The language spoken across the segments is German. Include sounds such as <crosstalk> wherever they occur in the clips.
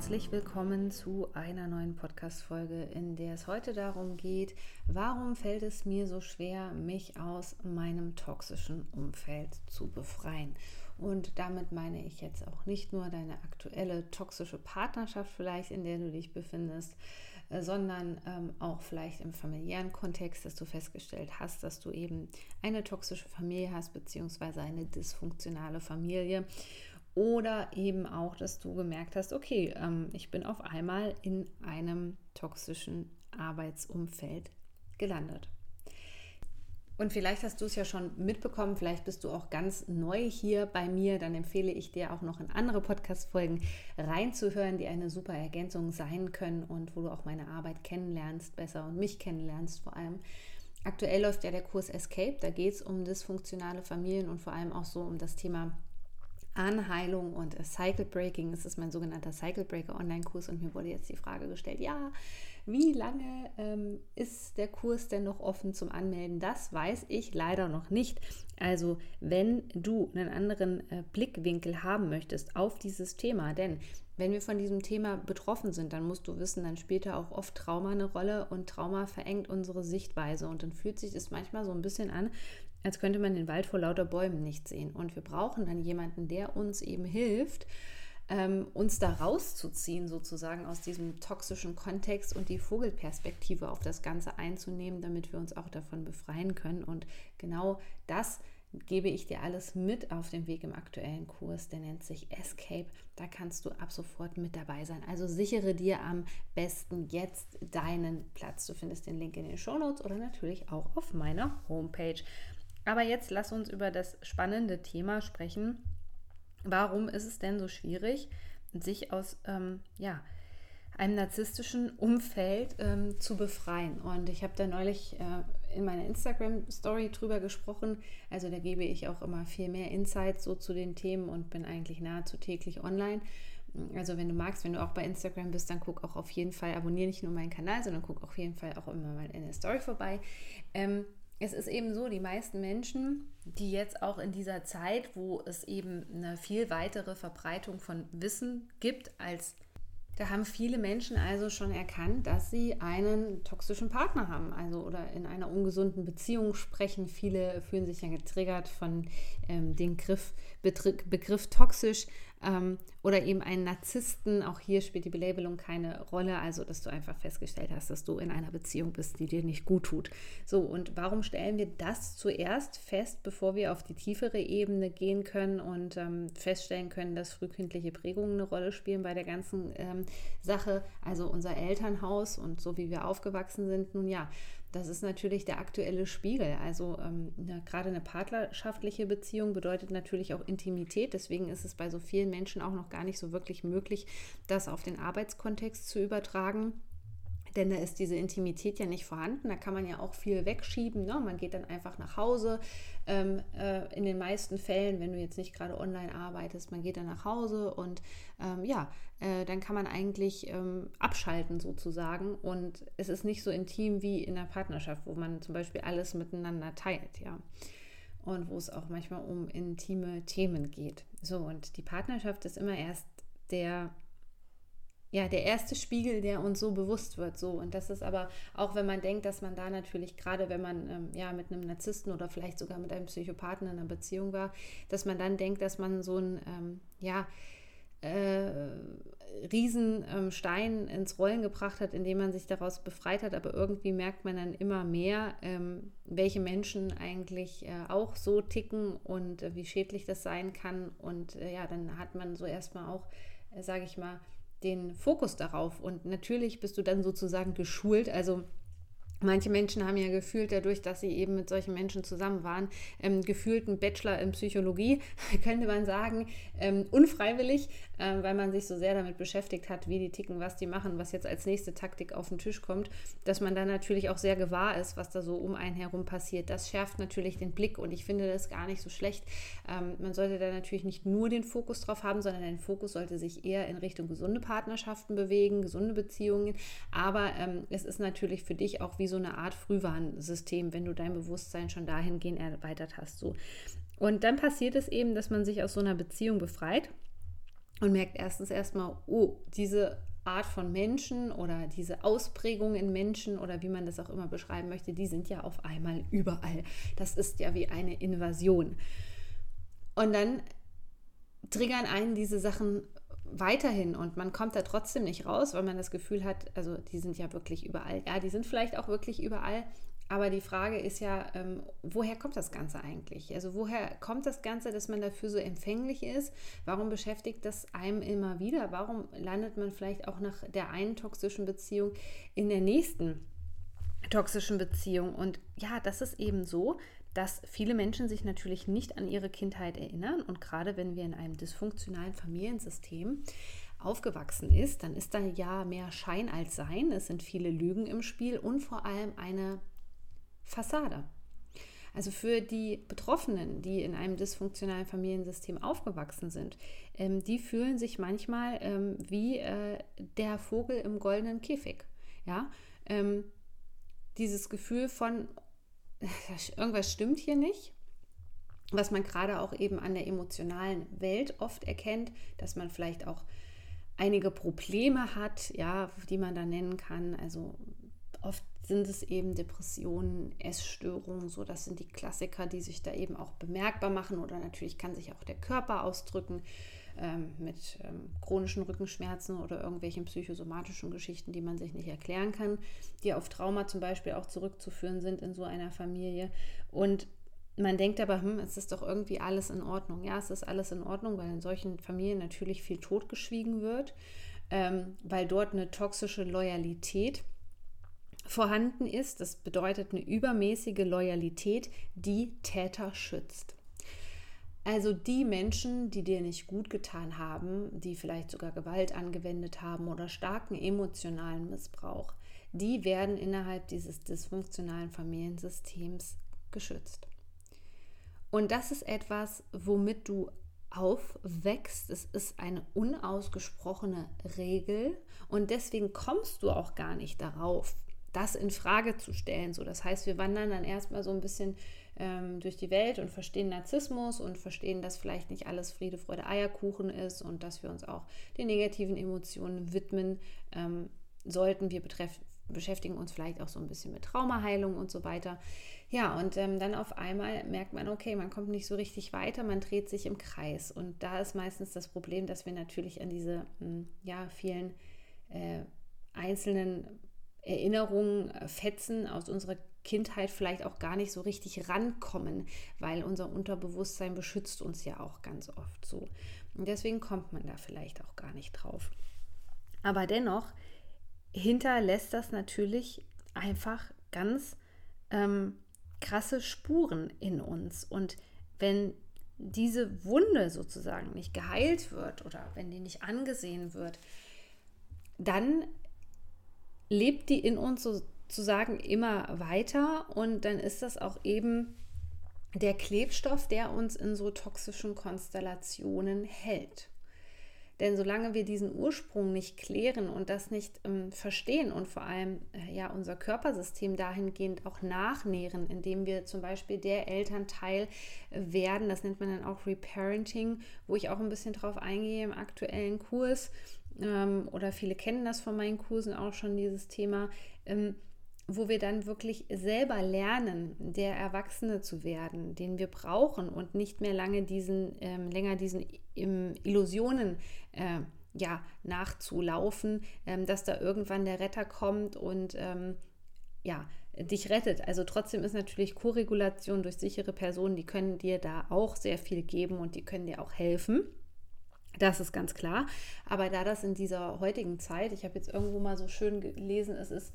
Herzlich willkommen zu einer neuen Podcast-Folge, in der es heute darum geht, warum fällt es mir so schwer, mich aus meinem toxischen Umfeld zu befreien. Und damit meine ich jetzt auch nicht nur deine aktuelle toxische Partnerschaft vielleicht, in der du dich befindest, äh, sondern ähm, auch vielleicht im familiären Kontext, dass du festgestellt hast, dass du eben eine toxische Familie hast, beziehungsweise eine dysfunktionale Familie oder eben auch, dass du gemerkt hast, okay, ähm, ich bin auf einmal in einem toxischen Arbeitsumfeld gelandet. Und vielleicht hast du es ja schon mitbekommen, vielleicht bist du auch ganz neu hier bei mir, dann empfehle ich dir auch noch in andere Podcast-Folgen reinzuhören, die eine super Ergänzung sein können und wo du auch meine Arbeit kennenlernst, besser und mich kennenlernst vor allem. Aktuell läuft ja der Kurs Escape, da geht es um dysfunktionale Familien und vor allem auch so um das Thema Anheilung und Cycle Breaking. Das ist mein sogenannter Cycle Breaker Online-Kurs und mir wurde jetzt die Frage gestellt, ja, wie lange ähm, ist der Kurs denn noch offen zum Anmelden? Das weiß ich leider noch nicht. Also wenn du einen anderen äh, Blickwinkel haben möchtest auf dieses Thema, denn wenn wir von diesem Thema betroffen sind, dann musst du wissen, dann spielt da auch oft Trauma eine Rolle und Trauma verengt unsere Sichtweise und dann fühlt sich das manchmal so ein bisschen an, als könnte man den Wald vor lauter Bäumen nicht sehen. Und wir brauchen dann jemanden, der uns eben hilft, ähm, uns da rauszuziehen, sozusagen aus diesem toxischen Kontext und die Vogelperspektive auf das Ganze einzunehmen, damit wir uns auch davon befreien können. Und genau das gebe ich dir alles mit auf dem Weg im aktuellen Kurs. Der nennt sich Escape. Da kannst du ab sofort mit dabei sein. Also sichere dir am besten jetzt deinen Platz. Du findest den Link in den Show Notes oder natürlich auch auf meiner Homepage. Aber jetzt lass uns über das spannende Thema sprechen. Warum ist es denn so schwierig, sich aus ähm, ja, einem narzisstischen Umfeld ähm, zu befreien? Und ich habe da neulich äh, in meiner Instagram-Story drüber gesprochen. Also da gebe ich auch immer viel mehr Insights so zu den Themen und bin eigentlich nahezu täglich online. Also wenn du magst, wenn du auch bei Instagram bist, dann guck auch auf jeden Fall, abonniere nicht nur meinen Kanal, sondern guck auf jeden Fall auch immer mal in der Story vorbei. Ähm, es ist eben so, die meisten Menschen, die jetzt auch in dieser Zeit, wo es eben eine viel weitere Verbreitung von Wissen gibt als da haben viele Menschen also schon erkannt, dass sie einen toxischen Partner haben, also oder in einer ungesunden Beziehung sprechen. Viele fühlen sich ja getriggert von ähm, dem Begriff, Begriff toxisch ähm, oder eben einen Narzissten. Auch hier spielt die Belabelung keine Rolle, also dass du einfach festgestellt hast, dass du in einer Beziehung bist, die dir nicht gut tut. So, und warum stellen wir das zuerst fest, bevor wir auf die tiefere Ebene gehen können und ähm, feststellen können, dass frühkindliche Prägungen eine Rolle spielen bei der ganzen ähm, Sache, also unser Elternhaus und so wie wir aufgewachsen sind? Nun ja, das ist natürlich der aktuelle Spiegel. Also ähm, ja, gerade eine partnerschaftliche Beziehung bedeutet natürlich auch Intimität. Deswegen ist es bei so vielen Menschen auch noch gar nicht so wirklich möglich, das auf den Arbeitskontext zu übertragen. Denn da ist diese Intimität ja nicht vorhanden. Da kann man ja auch viel wegschieben. Ne? Man geht dann einfach nach Hause. Ähm, äh, in den meisten Fällen, wenn du jetzt nicht gerade online arbeitest, man geht dann nach Hause und ähm, ja, äh, dann kann man eigentlich ähm, abschalten sozusagen. Und es ist nicht so intim wie in der Partnerschaft, wo man zum Beispiel alles miteinander teilt, ja. Und wo es auch manchmal um intime Themen geht. So, und die Partnerschaft ist immer erst der ja, der erste Spiegel, der uns so bewusst wird. So. Und das ist aber, auch wenn man denkt, dass man da natürlich, gerade wenn man ähm, ja mit einem Narzissten oder vielleicht sogar mit einem Psychopathen in einer Beziehung war, dass man dann denkt, dass man so ein, ähm, ja, äh, Riesenstein ähm, ins Rollen gebracht hat, indem man sich daraus befreit hat. Aber irgendwie merkt man dann immer mehr, ähm, welche Menschen eigentlich äh, auch so ticken und äh, wie schädlich das sein kann. Und äh, ja, dann hat man so erstmal auch, äh, sage ich mal, den Fokus darauf. Und natürlich bist du dann sozusagen geschult. Also Manche Menschen haben ja gefühlt, dadurch, dass sie eben mit solchen Menschen zusammen waren, ähm, gefühlt einen Bachelor in Psychologie, <laughs> könnte man sagen, ähm, unfreiwillig, äh, weil man sich so sehr damit beschäftigt hat, wie die ticken, was die machen, was jetzt als nächste Taktik auf den Tisch kommt, dass man dann natürlich auch sehr gewahr ist, was da so um einen herum passiert. Das schärft natürlich den Blick und ich finde das gar nicht so schlecht. Ähm, man sollte da natürlich nicht nur den Fokus drauf haben, sondern der Fokus sollte sich eher in Richtung gesunde Partnerschaften bewegen, gesunde Beziehungen. Aber ähm, es ist natürlich für dich auch wie so eine Art Frühwarnsystem, wenn du dein Bewusstsein schon dahingehend erweitert hast. So. Und dann passiert es eben, dass man sich aus so einer Beziehung befreit und merkt erstens erstmal, oh, diese Art von Menschen oder diese Ausprägung in Menschen oder wie man das auch immer beschreiben möchte, die sind ja auf einmal überall. Das ist ja wie eine Invasion. Und dann triggern einen diese Sachen weiterhin und man kommt da trotzdem nicht raus, weil man das Gefühl hat, also die sind ja wirklich überall. Ja, die sind vielleicht auch wirklich überall, aber die Frage ist ja, ähm, woher kommt das Ganze eigentlich? Also woher kommt das Ganze, dass man dafür so empfänglich ist? Warum beschäftigt das einem immer wieder? Warum landet man vielleicht auch nach der einen toxischen Beziehung in der nächsten toxischen Beziehung? Und ja, das ist eben so, dass viele Menschen sich natürlich nicht an ihre Kindheit erinnern. Und gerade wenn wir in einem dysfunktionalen Familiensystem aufgewachsen ist, dann ist da ja mehr Schein als Sein. Es sind viele Lügen im Spiel und vor allem eine Fassade. Also für die Betroffenen, die in einem dysfunktionalen Familiensystem aufgewachsen sind, ähm, die fühlen sich manchmal ähm, wie äh, der Vogel im goldenen Käfig. Ja, ähm, dieses Gefühl von, irgendwas stimmt hier nicht, was man gerade auch eben an der emotionalen Welt oft erkennt, dass man vielleicht auch einige Probleme hat, ja, die man da nennen kann. Also oft sind es eben Depressionen, Essstörungen, so das sind die Klassiker, die sich da eben auch bemerkbar machen. Oder natürlich kann sich auch der Körper ausdrücken ähm, mit ähm, chronischen Rückenschmerzen oder irgendwelchen psychosomatischen Geschichten, die man sich nicht erklären kann, die auf Trauma zum Beispiel auch zurückzuführen sind in so einer Familie. Und man denkt aber, hm, es ist doch irgendwie alles in Ordnung. Ja, es ist alles in Ordnung, weil in solchen Familien natürlich viel totgeschwiegen wird, ähm, weil dort eine toxische Loyalität vorhanden ist. Das bedeutet eine übermäßige Loyalität, die Täter schützt. Also die Menschen, die dir nicht gut getan haben, die vielleicht sogar Gewalt angewendet haben oder starken emotionalen Missbrauch, die werden innerhalb dieses dysfunktionalen Familiensystems geschützt. Und das ist etwas, womit du aufwächst. Es ist eine unausgesprochene Regel und deswegen kommst du auch gar nicht darauf, das in Frage zu stellen. So, das heißt, wir wandern dann erstmal so ein bisschen ähm, durch die Welt und verstehen Narzissmus und verstehen, dass vielleicht nicht alles Friede, Freude, Eierkuchen ist und dass wir uns auch den negativen Emotionen widmen ähm, sollten. Wir betreff, beschäftigen uns vielleicht auch so ein bisschen mit Traumaheilung und so weiter. Ja, und ähm, dann auf einmal merkt man, okay, man kommt nicht so richtig weiter, man dreht sich im Kreis. Und da ist meistens das Problem, dass wir natürlich an diese mh, hm, ja, vielen äh, einzelnen Erinnerungen, äh, Fetzen aus unserer Kindheit vielleicht auch gar nicht so richtig rankommen, weil unser Unterbewusstsein beschützt uns ja auch ganz oft so. Und deswegen kommt man da vielleicht auch gar nicht drauf. Aber dennoch hinterlässt das natürlich einfach ganz ähm, krasse Spuren in uns. Und wenn diese Wunde sozusagen nicht geheilt wird oder wenn die nicht angesehen wird, dann lebt die in uns sozusagen immer weiter und dann ist das auch eben der Klebstoff, der uns in so toxischen Konstellationen hält. Denn solange wir diesen Ursprung nicht klären und das nicht ähm, verstehen und vor allem äh, ja unser Körpersystem dahingehend auch nachnähren, indem wir zum Beispiel der Elternteil werden, das nennt man dann auch Reparenting, wo ich auch ein bisschen drauf eingehe im aktuellen Kurs, ähm, oder viele kennen das von meinen Kursen auch schon, dieses Thema, ähm, wo wir dann wirklich selber lernen, der Erwachsene zu werden, den wir brauchen und nicht mehr lange diesen, ähm, länger diesen ähm, Illusionen äh, ja, nachzulaufen, ähm, dass da irgendwann der Retter kommt und ähm, ja, dich rettet. Also trotzdem ist natürlich Koregulation durch sichere Personen, die können dir da auch sehr viel geben und die können dir auch helfen. Das ist ganz klar. Aber da das in dieser heutigen Zeit, ich habe jetzt irgendwo mal so schön gelesen, es ist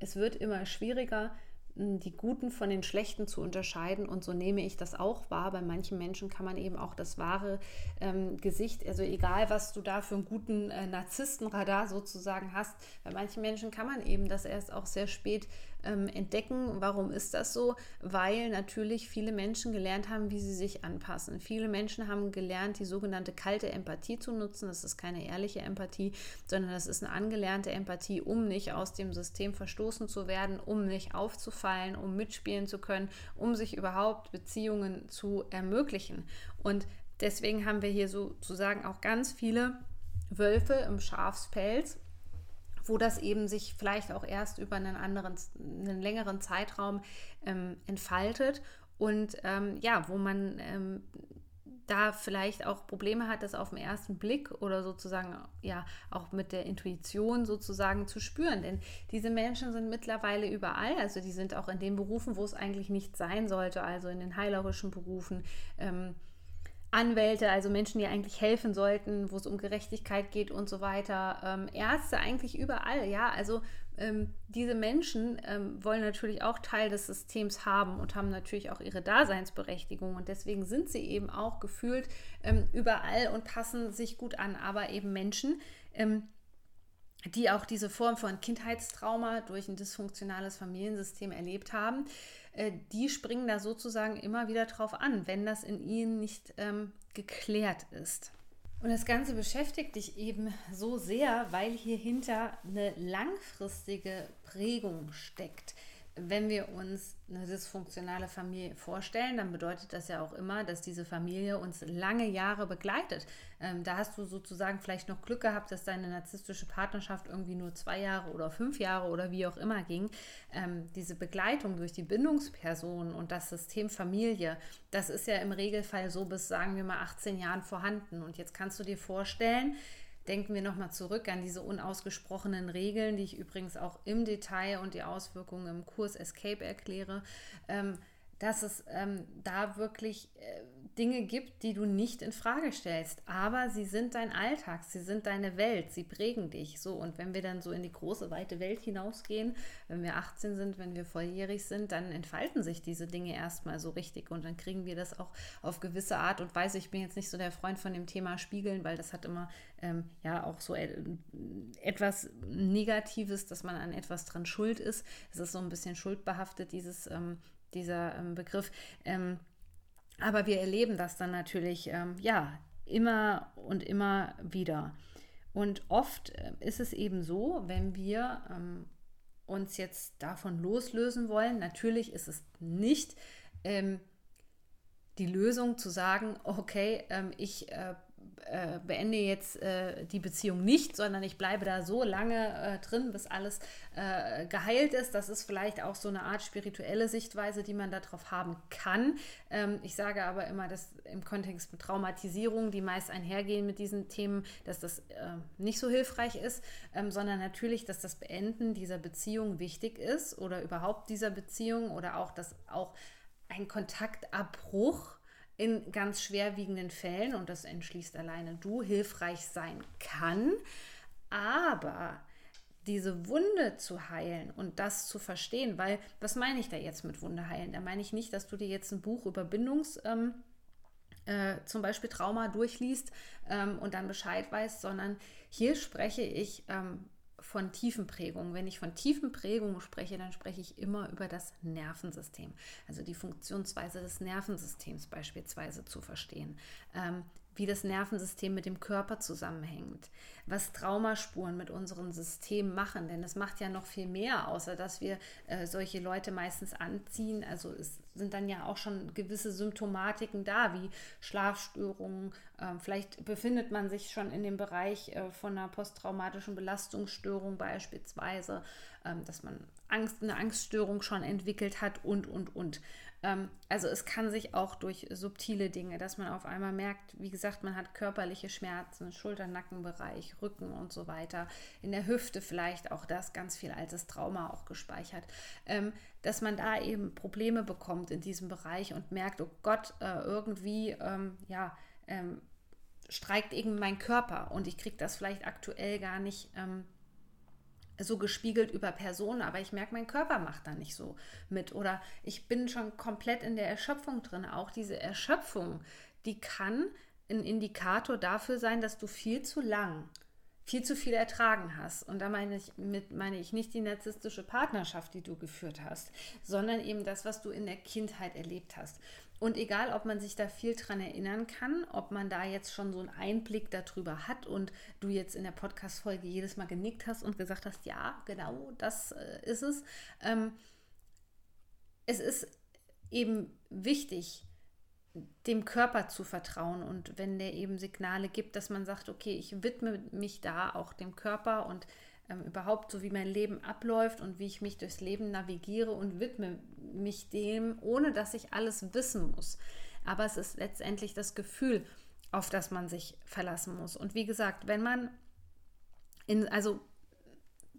es wird immer schwieriger, die Guten von den Schlechten zu unterscheiden. Und so nehme ich das auch wahr. Bei manchen Menschen kann man eben auch das wahre ähm, Gesicht, also egal, was du da für einen guten äh, Narzisstenradar sozusagen hast, bei manchen Menschen kann man eben das erst auch sehr spät ähm, entdecken. Warum ist das so? Weil natürlich viele Menschen gelernt haben, wie sie sich anpassen. Viele Menschen haben gelernt, die sogenannte kalte Empathie zu nutzen. Das ist keine ehrliche Empathie, sondern das ist eine angelernte Empathie, um nicht aus dem System verstoßen zu werden, um nicht aufzufallen, um mitspielen zu können, um sich überhaupt Beziehungen zu ermöglichen. Und deswegen haben wir hier sozusagen auch ganz viele Wölfe im Schafspelz wo das eben sich vielleicht auch erst über einen anderen, einen längeren Zeitraum ähm, entfaltet und ähm, ja, wo man ähm, da vielleicht auch Probleme hat, das auf den ersten Blick oder sozusagen ja auch mit der Intuition sozusagen zu spüren. Denn diese Menschen sind mittlerweile überall, also die sind auch in den Berufen, wo es eigentlich nicht sein sollte, also in den heilerischen Berufen. Ähm, Anwälte, also Menschen, die eigentlich helfen sollten, wo es um Gerechtigkeit geht und so weiter, ähm, Ärzte eigentlich überall, ja, also ähm, diese Menschen ähm, wollen natürlich auch Teil des Systems haben und haben natürlich auch ihre Daseinsberechtigung. Und deswegen sind sie eben auch gefühlt ähm, überall und passen sich gut an, aber eben Menschen, ähm, die auch diese Form von Kindheitstrauma durch ein dysfunktionales Familiensystem erlebt haben, die springen da sozusagen immer wieder drauf an, wenn das in ihnen nicht ähm, geklärt ist. Und das Ganze beschäftigt dich eben so sehr, weil hier hinter eine langfristige Prägung steckt wenn wir uns eine dysfunktionale Familie vorstellen, dann bedeutet das ja auch immer, dass diese Familie uns lange Jahre begleitet. Ähm, da hast du sozusagen vielleicht noch Glück gehabt, dass deine narzisstische Partnerschaft irgendwie nur zwei Jahre oder fünf Jahre oder wie auch immer ging. Ähm, diese Begleitung durch die Bindungsperson und das System Familie, das ist ja im Regelfall so bis, sagen wir mal, 18 Jahren vorhanden. Und jetzt kannst du dir vorstellen, Denken wir nochmal zurück an diese unausgesprochenen Regeln, die ich übrigens auch im Detail und die Auswirkungen im Kurs Escape erkläre, ähm, dass es ähm, da wirklich äh, Dinge gibt, die du nicht in Frage stellst, aber sie sind dein Alltag, sie sind deine Welt, sie prägen dich. So und wenn wir dann so in die große weite Welt hinausgehen, wenn wir 18 sind, wenn wir volljährig sind, dann entfalten sich diese Dinge erstmal so richtig und dann kriegen wir das auch auf gewisse Art und Weise. Ich bin jetzt nicht so der Freund von dem Thema Spiegeln, weil das hat immer ähm, ja auch so e etwas Negatives, dass man an etwas dran schuld ist. Es ist so ein bisschen schuldbehaftet dieses ähm, dieser ähm, Begriff. Ähm, aber wir erleben das dann natürlich, ähm, ja, immer und immer wieder. Und oft äh, ist es eben so, wenn wir ähm, uns jetzt davon loslösen wollen, natürlich ist es nicht ähm, die Lösung zu sagen, okay, ich äh, beende jetzt äh, die Beziehung nicht, sondern ich bleibe da so lange äh, drin, bis alles äh, geheilt ist. Das ist vielleicht auch so eine Art spirituelle Sichtweise, die man darauf haben kann. Ähm, ich sage aber immer, dass im Kontext mit Traumatisierung, die meist einhergehen mit diesen Themen, dass das äh, nicht so hilfreich ist, ähm, sondern natürlich, dass das Beenden dieser Beziehung wichtig ist oder überhaupt dieser Beziehung oder auch, dass auch ein Kontaktabbruch in ganz schwerwiegenden Fällen, und das entschließt alleine du, hilfreich sein kann. Aber diese Wunde zu heilen und das zu verstehen, weil was meine ich da jetzt mit Wunde heilen? Da meine ich nicht, dass du dir jetzt ein Buch über Bindungs... Ähm, äh, zum Beispiel Trauma durchliest ähm, und dann Bescheid weißt, sondern hier spreche ich ähm, von Tiefenprägung. Wenn ich von Tiefenprägung spreche, dann spreche ich immer über das Nervensystem, also die Funktionsweise des Nervensystems beispielsweise zu verstehen. Ähm, wie das Nervensystem mit dem Körper zusammenhängt, was Traumaspuren mit unserem System machen, denn es macht ja noch viel mehr, außer dass wir äh, solche Leute meistens anziehen. Also es sind dann ja auch schon gewisse Symptomatiken da, wie Schlafstörungen. Äh, vielleicht befindet man sich schon in dem Bereich äh, von einer posttraumatischen Belastungsstörung beispielsweise, ähm, dass man Angst, eine Angststörung schon entwickelt hat und, und, und. Ähm, also es kann sich auch durch subtile Dinge, dass man auf einmal merkt, wie gesagt, man hat körperliche Schmerzen, Schulter-Nackenbereich, Rücken und so weiter, in der Hüfte vielleicht auch das ganz viel altes Trauma auch gespeichert, ähm, dass man da eben Probleme bekommt in diesem Bereich und merkt, oh Gott, äh, irgendwie, ähm, ja, ähm, streikt eben mein Körper und ich kriege das vielleicht aktuell gar nicht ähm, so gespiegelt über Personen, aber ich merke, mein Körper macht da nicht so mit. Oder ich bin schon komplett in der Erschöpfung drin. Auch diese Erschöpfung, die kann ein Indikator dafür sein, dass du viel zu lang, viel zu viel ertragen hast. Und da meine ich, mit, meine ich nicht die narzisstische Partnerschaft, die du geführt hast, sondern eben das, was du in der Kindheit erlebt hast. Und egal, ob man sich da viel dran erinnern kann, ob man da jetzt schon so einen Einblick darüber hat und du jetzt in der Podcast-Folge jedes Mal genickt hast und gesagt hast, ja, genau, das äh, ist es. Ähm, es ist eben wichtig, dem Körper zu vertrauen und wenn der eben Signale gibt, dass man sagt, okay, ich widme mich da auch dem Körper und ähm, überhaupt so wie mein Leben abläuft und wie ich mich durchs Leben navigiere und widme mich dem, ohne dass ich alles wissen muss. Aber es ist letztendlich das Gefühl, auf das man sich verlassen muss. Und wie gesagt, wenn man in, also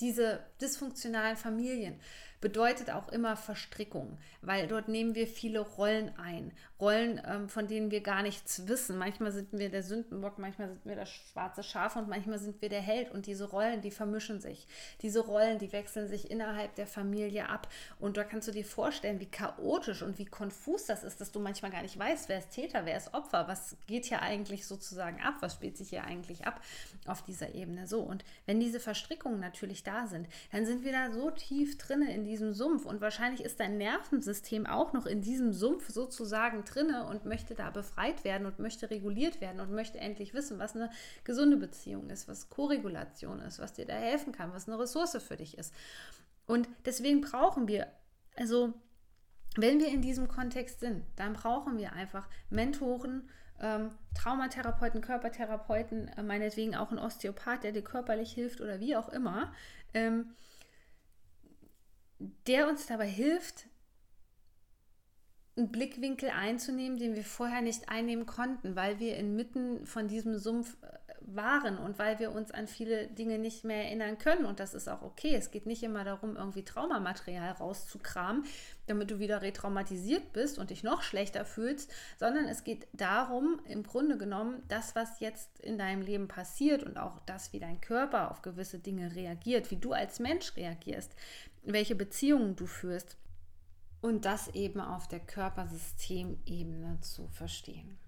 diese dysfunktionalen Familien bedeutet auch immer Verstrickung, weil dort nehmen wir viele Rollen ein. Rollen, ähm, von denen wir gar nichts wissen. Manchmal sind wir der Sündenbock, manchmal sind wir das schwarze Schaf und manchmal sind wir der Held. Und diese Rollen, die vermischen sich. Diese Rollen, die wechseln sich innerhalb der Familie ab. Und da kannst du dir vorstellen, wie chaotisch und wie konfus das ist, dass du manchmal gar nicht weißt, wer ist Täter, wer ist Opfer, was geht hier eigentlich sozusagen ab, was spielt sich hier eigentlich ab auf dieser Ebene. So, und wenn diese Verstrickungen natürlich da sind, dann sind wir da so tief drinne in diesem Sumpf und wahrscheinlich ist dein Nervensystem auch noch in diesem Sumpf sozusagen drinne und möchte da befreit werden und möchte reguliert werden und möchte endlich wissen, was eine gesunde Beziehung ist, was Korregulation ist, was dir da helfen kann, was eine Ressource für dich ist. Und deswegen brauchen wir, also wenn wir in diesem Kontext sind, dann brauchen wir einfach Mentoren, ähm, Traumatherapeuten, Körpertherapeuten, äh, meinetwegen auch ein Osteopath, der dir körperlich hilft oder wie auch immer. Ähm, der uns dabei hilft, einen Blickwinkel einzunehmen, den wir vorher nicht einnehmen konnten, weil wir inmitten von diesem Sumpf äh, waren und weil wir uns an viele Dinge nicht mehr erinnern können. Und das ist auch okay. Es geht nicht immer darum, irgendwie Traumamaterial rauszukramen, damit du wieder retraumatisiert bist und dich noch schlechter fühlst, sondern es geht darum, im Grunde genommen, das, was jetzt in deinem Leben passiert und auch das, wie dein Körper auf gewisse Dinge reagiert, wie du als Mensch reagierst, welche Beziehungen du führst und das eben auf der Körpersystemebene zu verstehen.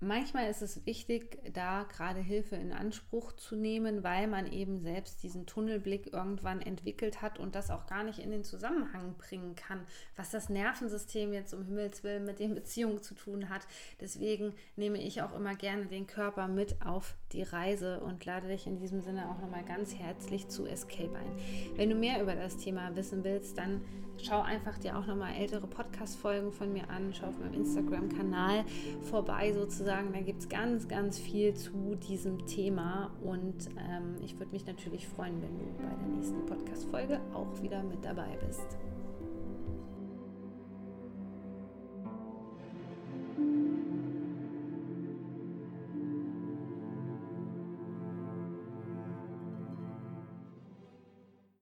Manchmal ist es wichtig, da gerade Hilfe in Anspruch zu nehmen, weil man eben selbst diesen Tunnelblick irgendwann entwickelt hat und das auch gar nicht in den Zusammenhang bringen kann, was das Nervensystem jetzt um Himmels Willen mit den Beziehungen zu tun hat. Deswegen nehme ich auch immer gerne den Körper mit auf die Reise und lade dich in diesem Sinne auch nochmal ganz herzlich zu Escape ein. Wenn du mehr über das Thema wissen willst, dann schau einfach dir auch nochmal ältere Podcast-Folgen von mir an, schau auf meinem Instagram-Kanal vorbei sozusagen. Da gibt es ganz, ganz viel zu diesem Thema und ähm, ich würde mich natürlich freuen, wenn du bei der nächsten Podcast-Folge auch wieder mit dabei bist.